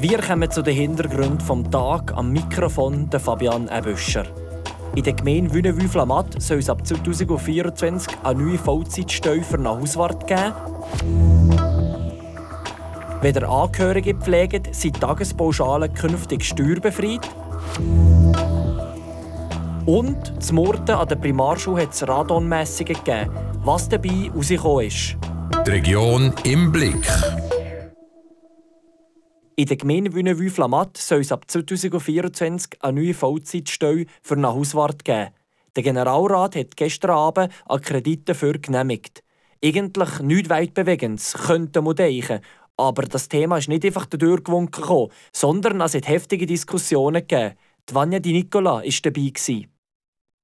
Wir kommen zu den Hintergründen vom Tag am Mikrofon der Fabian Ebüscher. In der Gemeinde Wünnewü-Flamatt soll es ab 2024 eine neue Vollzeitstelle für eine Hauswart geben. Wenn der Angehörige pflegt, sind Tagespauschalen künftig steuerbefreit. Und zum Murten an der Primarschule hat es Radonmessungen gegeben, was dabei herausgekommen ist. Die Region im Blick. In der Gemeinde Wünnewü-Flamatt soll es ab 2024 eine neue Vollzeitstelle für einen Hauswart geben. Der Generalrat hat gestern Abend einen Kredit dafür genehmigt. Eigentlich nichts weit bewegendes, könnte man denken. Aber das Thema ist nicht einfach durchgewunken, sondern es hat heftige Diskussionen gegeben. Die Vanya Di Nicola war dabei.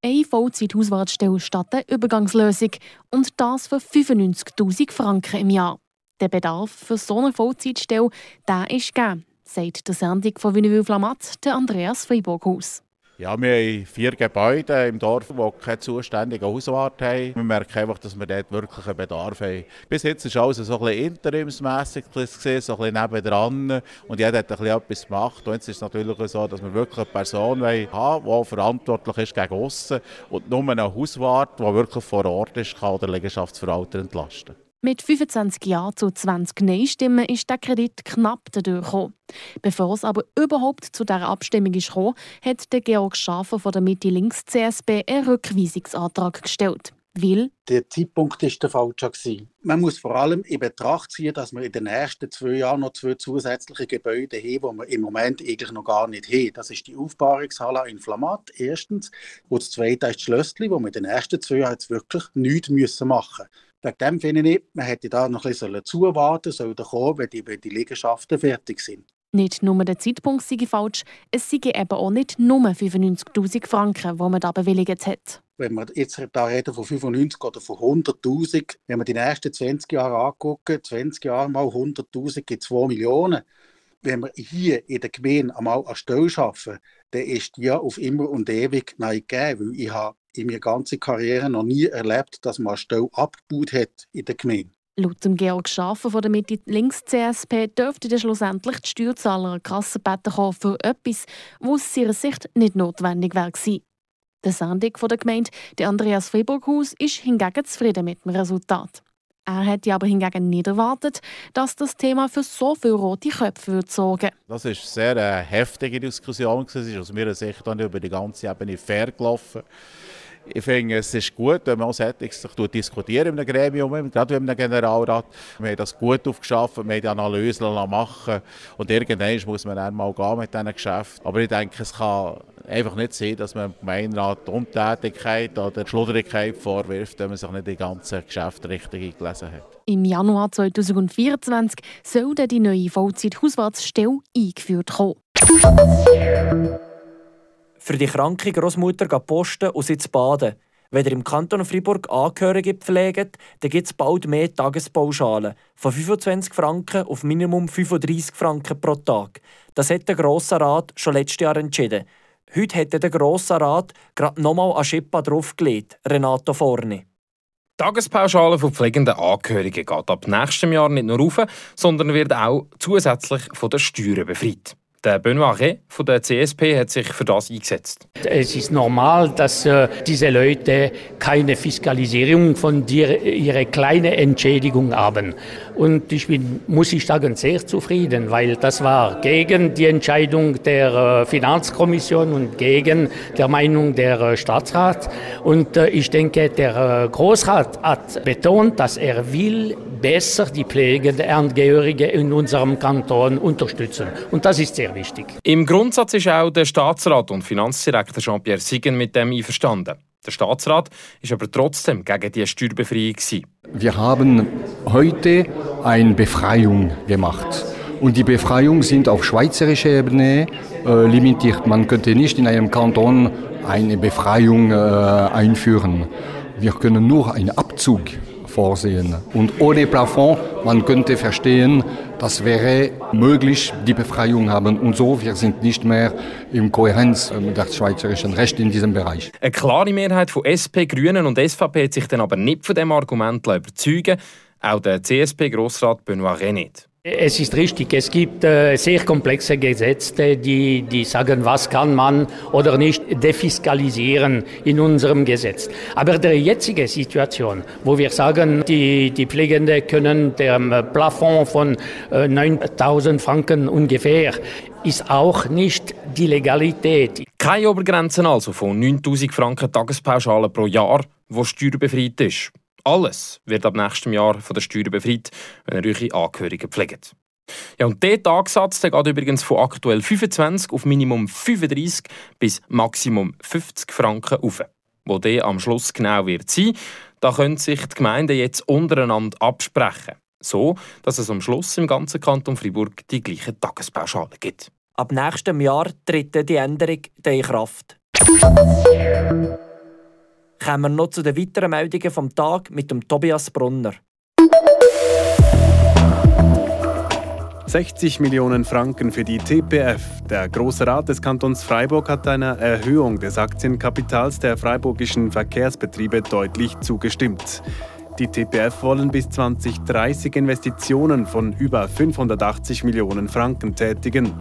Eine Vollzeit-Hauswartstelle statt eine Übergangslösung und das für 95'000 Franken im Jahr. Der Bedarf für so eine Vollzeitstelle der ist gegeben, sagt der Sendung von Wünnewil Flamat, Andreas Freiburghaus. Ja, wir haben vier Gebäude im Dorf, die keinen zuständigen Hauswart haben. Wir merken einfach, dass wir dort wirklich einen Bedarf haben. Bis jetzt ist alles so ein bisschen interimsmässig so ein bisschen nebendran. Und jeder hat ein bisschen etwas gemacht. Und jetzt ist es natürlich so, dass wir wirklich eine Person haben die verantwortlich ist gegen aussen und nur einen Hauswart, der wirklich vor Ort ist, kann den Liegenschaftsverwalter entlasten. Mit 25 Ja zu 20 Nein-Stimmen ist der Kredit knapp dadurch Bevor es aber überhaupt zu dieser Abstimmung kam, hat der Georg Schafer von der Mitte-Links-CSB einen Rückweisungsantrag gestellt. Weil der Zeitpunkt ist der falsche. Man muss vor allem in Betracht ziehen, dass wir in den nächsten zwei Jahren noch zwei zusätzliche Gebäude haben, die wir im Moment eigentlich noch gar nicht haben. Das ist die Aufbahrungshalle in Flamat, erstens. Und das zweite ist das Schlössli, wo wir in den nächsten zwei Jahren jetzt wirklich nichts machen müssen. Wegen dem finde ich, man hätte da noch ein bisschen zuwarten sollen, kommen, wenn die, wenn die Liegenschaften fertig sind. Nicht nur der Zeitpunkt sei falsch, es seien eben auch nicht nur 95'000 Franken, die man da bewilligt hat. Wenn wir jetzt da reden von 95 oder von 100'000, wenn wir die nächsten 20 Jahre angucken, 20 Jahre mal 100'000 gibt 2 Millionen. Wenn wir hier in der Gemeinde einmal eine Stelle schaffen, dann ist die ja auf immer und ewig nicht gegeben, weil ich habe in meiner ganzen Karriere noch nie erlebt, dass man eine Stelle abgebaut hat in der Gemeinde. Laut dem Georg Schafer von der Mitte-Links-CSP dürfte dann schlussendlich die Steuerzahler an Kassenbetten kommen für etwas, was aus ihrer Sicht nicht notwendig wäre Der Sendung der Gemeinde, der Andreas Friburghaus, ist hingegen zufrieden mit dem Resultat. Er hätte aber hingegen nicht erwartet, dass das Thema für so viele rote Köpfe wird sorgen Das war eine sehr heftige Diskussion. Es ist aus meiner Sicht dann über die ganze Ebene fair gelaufen. Ich finde, es ist gut, wenn man sich diskutieren in einem Gremium, gerade in einem Generalrat. Wir haben das gut aufgeschafft, wir haben die Analyse machen und irgendwann muss man dann mal gehen mit diesen Geschäften. Aber ich denke, es kann einfach nicht sein, dass man dem Gemeinderat Untätigkeit oder Schludrigkeit vorwirft, wenn man sich nicht die ganzen Geschäfte richtig eingelesen hat. Im Januar 2024 soll die neue Vollzeit-Hauswartsstelle eingeführt kommen. Für die kranke Großmutter posten und sie zu baden. Wenn ihr im Kanton Freiburg Angehörige pflegt, dann gibt es bald mehr Tagespauschalen. Von 25 Franken auf Minimum 35 Franken pro Tag. Das hat der Grosse Rat schon letztes Jahr entschieden. Heute hat der Grosse Rat gerade nochmal eine Schippa draufgelegt. Renato Forni. Die Tagespauschale für pflegende Angehörige geht ab nächstem Jahr nicht nur rauf, sondern wird auch zusätzlich von den Steuern befreit. Der Benoit Rey von der CSP hat sich für das eingesetzt. Es ist normal, dass äh, diese Leute keine Fiskalisierung von dir, ihrer kleinen Entschädigung haben. Und ich bin, muss ich sagen, sehr zufrieden, weil das war gegen die Entscheidung der äh, Finanzkommission und gegen der Meinung der äh, Staatsrat. Und äh, ich denke, der äh, Großrat hat betont, dass er will besser die pflegenden Angehörigen in unserem Kanton unterstützen. Und das ist sehr wichtig. Im Grundsatz ist auch der Staatsrat und Finanzdirektor Jean-Pierre Siegen mit dem einverstanden. Der Staatsrat ist aber trotzdem gegen die Steuerbefreiung. Wir haben heute eine Befreiung gemacht. Und die Befreiung sind auf schweizerischer Ebene äh, limitiert. Man könnte nicht in einem Kanton eine Befreiung äh, einführen. Wir können nur einen Abzug vorsehen. Und ohne Plafond, man könnte verstehen, das wäre möglich, die Befreiung haben. Und so, wir sind nicht mehr in Kohärenz mit dem schweizerischen Recht in diesem Bereich. Eine klare Mehrheit von SP, Grünen und SVP hat sich dann aber nicht von dem Argument überzeugen Auch der CSP-Grossrat Benoit Renet. Es ist richtig, es gibt äh, sehr komplexe Gesetze, die, die sagen, was kann man oder nicht defiskalisieren in unserem Gesetz. Aber der jetzige Situation, wo wir sagen, die, die Pflegende können dem Plafond von äh, 9000 Franken ungefähr, ist auch nicht die Legalität. Keine Obergrenzen also von 9000 Franken Tagespauschale pro Jahr, wo steuerbefreit ist. Alles wird ab nächstem Jahr von der Steuer befreit, wenn ihr eure Angehörigen pflegt. Ja, und dieser Tagsatz der geht übrigens von aktuell 25 auf Minimum 35 bis Maximum 50 Franken auf. Wo der am Schluss genau wird sein, da können sich die Gemeinden jetzt untereinander absprechen. So, dass es am Schluss im ganzen Kanton Freiburg die gleichen Tagespauschalen gibt. Ab nächstem Jahr tritt die Änderung in Kraft. Kommen wir noch zu den weiteren Meldungen vom Tag mit dem Tobias Brunner. 60 Millionen Franken für die TPF. Der Große Rat des Kantons Freiburg hat einer Erhöhung des Aktienkapitals der freiburgischen Verkehrsbetriebe deutlich zugestimmt. Die TPF wollen bis 2030 Investitionen von über 580 Millionen Franken tätigen.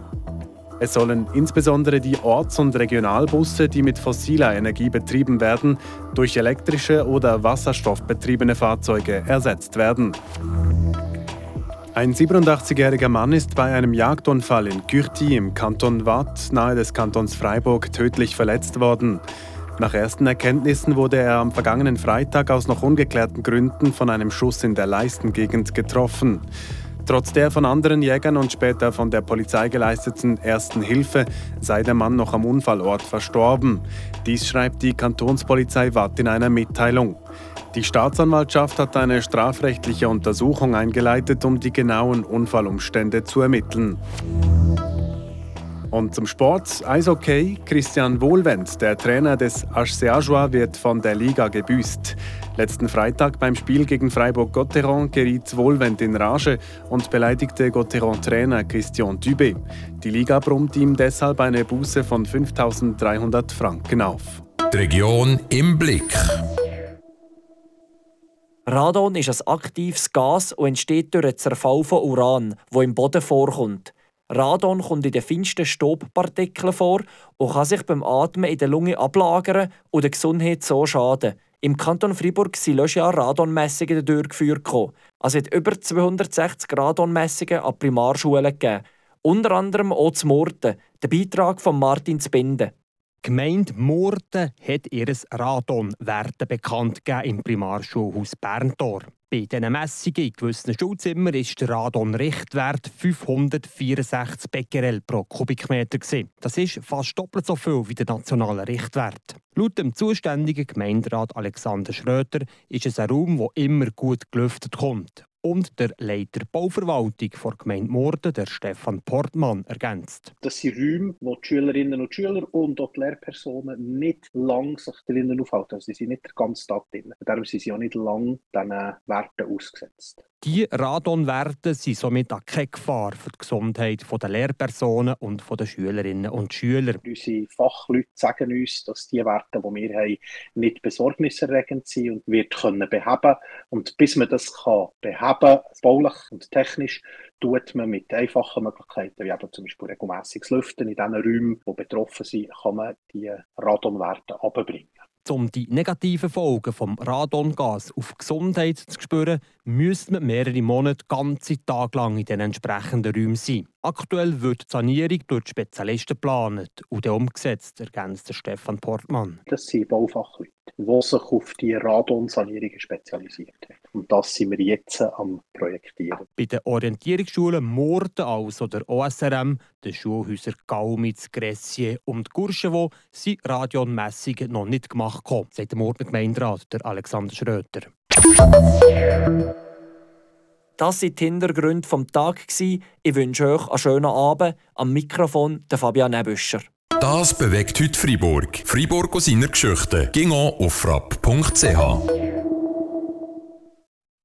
Es sollen insbesondere die Orts- und Regionalbusse, die mit fossiler Energie betrieben werden, durch elektrische oder wasserstoffbetriebene Fahrzeuge ersetzt werden. Ein 87-jähriger Mann ist bei einem Jagdunfall in Kürti im Kanton Waadt nahe des Kantons Freiburg tödlich verletzt worden. Nach ersten Erkenntnissen wurde er am vergangenen Freitag aus noch ungeklärten Gründen von einem Schuss in der Leistengegend getroffen. Trotz der von anderen Jägern und später von der Polizei geleisteten ersten Hilfe sei der Mann noch am Unfallort verstorben. Dies schreibt die Kantonspolizei Watt in einer Mitteilung. Die Staatsanwaltschaft hat eine strafrechtliche Untersuchung eingeleitet, um die genauen Unfallumstände zu ermitteln. Und zum Sport, Eishockey, Christian Wohlwend, der Trainer des HC Ajoie, wird von der Liga gebüßt. Letzten Freitag beim Spiel gegen Freiburg-Gotteron geriet Wohlwend in Rage und beleidigte Gotteron-Trainer Christian Dubé. Die Liga brummt ihm deshalb eine Buße von 5.300 Franken auf. Die Region im Blick. Radon ist ein aktives Gas und entsteht durch den Zerfall von Uran, wo im Boden vorkommt. Radon kommt in den feinsten Staubpartikeln vor und kann sich beim Atmen in der Lunge ablagern und der Gesundheit so schaden. Im Kanton Freiburg sind letztes Jahr Radonmessungen durchgeführt. Also hat über 260 Radonmessungen an Primarschulen gegeben. Unter anderem auch zu Murten. Der Beitrag von Martin Zbinden. Gemeinde Murten hat ihr Radonwerte bekannt gegeben im Primarschulhaus Berntor. Bei diesen Messungen in gewissen Schulzimmern ist der Radon-Richtwert 564 Becquerel pro Kubikmeter. Das ist fast doppelt so viel wie der nationale Richtwert. Laut dem zuständigen Gemeinderat Alexander Schröter ist es ein Raum, der immer gut gelüftet kommt und der Leiter Bauverwaltung der Gemeinde Morden, der Stefan Portmann, ergänzt. Das sind Räume, wo die Schülerinnen und Schüler und auch die Lehrpersonen nicht lang sich drinnen aufhalten. Also sie sind nicht den ganzen Tag drin. Darum sind sie auch nicht lang diesen Werten ausgesetzt. Die Radonwerte sind somit auch keine Gefahr für die Gesundheit der Lehrpersonen und der Schülerinnen und Schüler. Unsere Fachleute sagen uns, dass die Werte, die wir haben, nicht besorgniserregend sind und wird können beheben. Und bis man das kann beheben, baulich und technisch, tut man mit einfachen Möglichkeiten, wie eben zum Beispiel regelmäßiges Lüften in den Räumen, die betroffen sind, kann man die Radonwerte abbringen. Um die negativen Folgen vom Radongas auf die Gesundheit zu spüren, müsste man mehrere Monate ganze Tage lang in den entsprechenden Räumen sein. Aktuell wird die Sanierung durch Spezialisten geplant und umgesetzt, ergänzt Stefan Portmann. Das sind Baufachleute, die sich auf die Radonsanierungen spezialisiert haben. Und das sind wir jetzt am Projektieren. Bei den Orientierungsschulen Morden, also der OSRM, den Schulhäusern Gaumitz, Gressier und Gurschewo, sind Radionmessungen noch nicht gemacht, sagt der Morden-Gemeinderat, der Alexander Schröter. Das waren die Hintergründe des Tages. Ich wünsche euch einen schönen Abend. Am Mikrofon der Fabian Nebüscher. Das bewegt heute Freiburg. Freiburg aus seiner Geschichte. Ging auf frapp.ch.